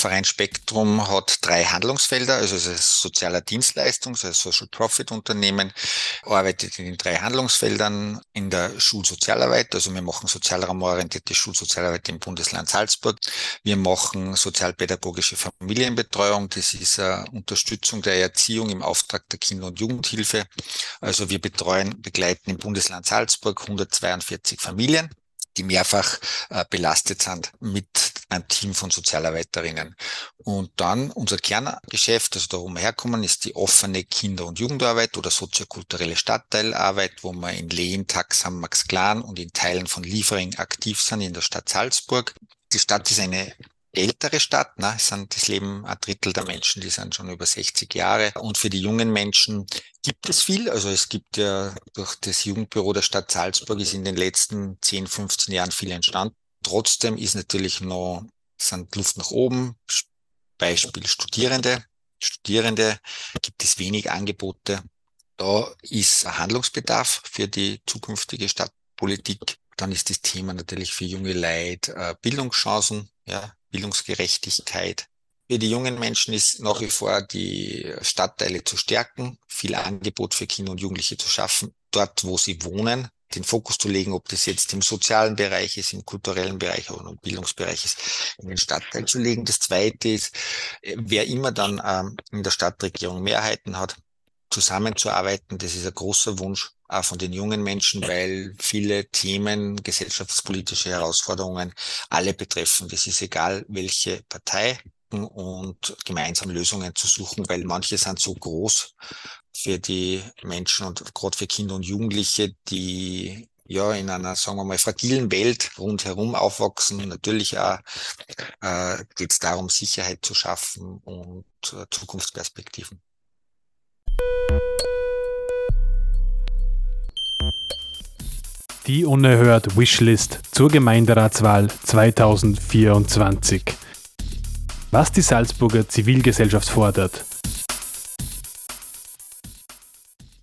Verein Spektrum hat drei Handlungsfelder, also es ist sozialer Dienstleistungs-, also Social Profit Unternehmen, arbeitet in den drei Handlungsfeldern in der Schulsozialarbeit, also wir machen sozialraumorientierte Schulsozialarbeit im Bundesland Salzburg. Wir machen sozialpädagogische Familienbetreuung, das ist eine Unterstützung der Erziehung im Auftrag der Kinder- und Jugendhilfe. Also wir betreuen, begleiten im Bundesland Salzburg 142 Familien die mehrfach äh, belastet sind mit einem Team von Sozialarbeiterinnen. Und dann unser Kerngeschäft, also da wo wir herkommen, ist die offene Kinder- und Jugendarbeit oder soziokulturelle Stadtteilarbeit, wo wir in Lehen, Taxam, Max Klan und in Teilen von Liefering aktiv sind in der Stadt Salzburg. Die Stadt ist eine ältere Stadt. Ne? Es sind das Leben ein Drittel der Menschen, die sind schon über 60 Jahre. Und für die jungen Menschen gibt es viel. Also es gibt ja durch das Jugendbüro der Stadt Salzburg ist in den letzten 10, 15 Jahren viel entstanden. Trotzdem ist natürlich noch, sind Luft nach oben. Beispiel Studierende. Studierende gibt es wenig Angebote. Da ist Handlungsbedarf für die zukünftige Stadtpolitik. Dann ist das Thema natürlich für junge Leute äh, Bildungschancen, ja, Bildungsgerechtigkeit. Für die jungen Menschen ist nach wie vor die Stadtteile zu stärken, viel Angebot für Kinder und Jugendliche zu schaffen, dort wo sie wohnen, den Fokus zu legen, ob das jetzt im sozialen Bereich ist, im kulturellen Bereich oder im Bildungsbereich ist, in den Stadtteil zu legen. Das Zweite ist, wer immer dann ähm, in der Stadtregierung Mehrheiten hat, zusammenzuarbeiten. Das ist ein großer Wunsch auch von den jungen Menschen, weil viele Themen, gesellschaftspolitische Herausforderungen alle betreffen. Das ist egal, welche Partei und gemeinsam Lösungen zu suchen, weil manche sind so groß für die Menschen und gerade für Kinder und Jugendliche, die ja in einer, sagen wir mal, fragilen Welt rundherum aufwachsen. Natürlich äh, geht es darum, Sicherheit zu schaffen und äh, Zukunftsperspektiven. Die unerhört Wishlist zur Gemeinderatswahl 2024. Was die Salzburger Zivilgesellschaft fordert.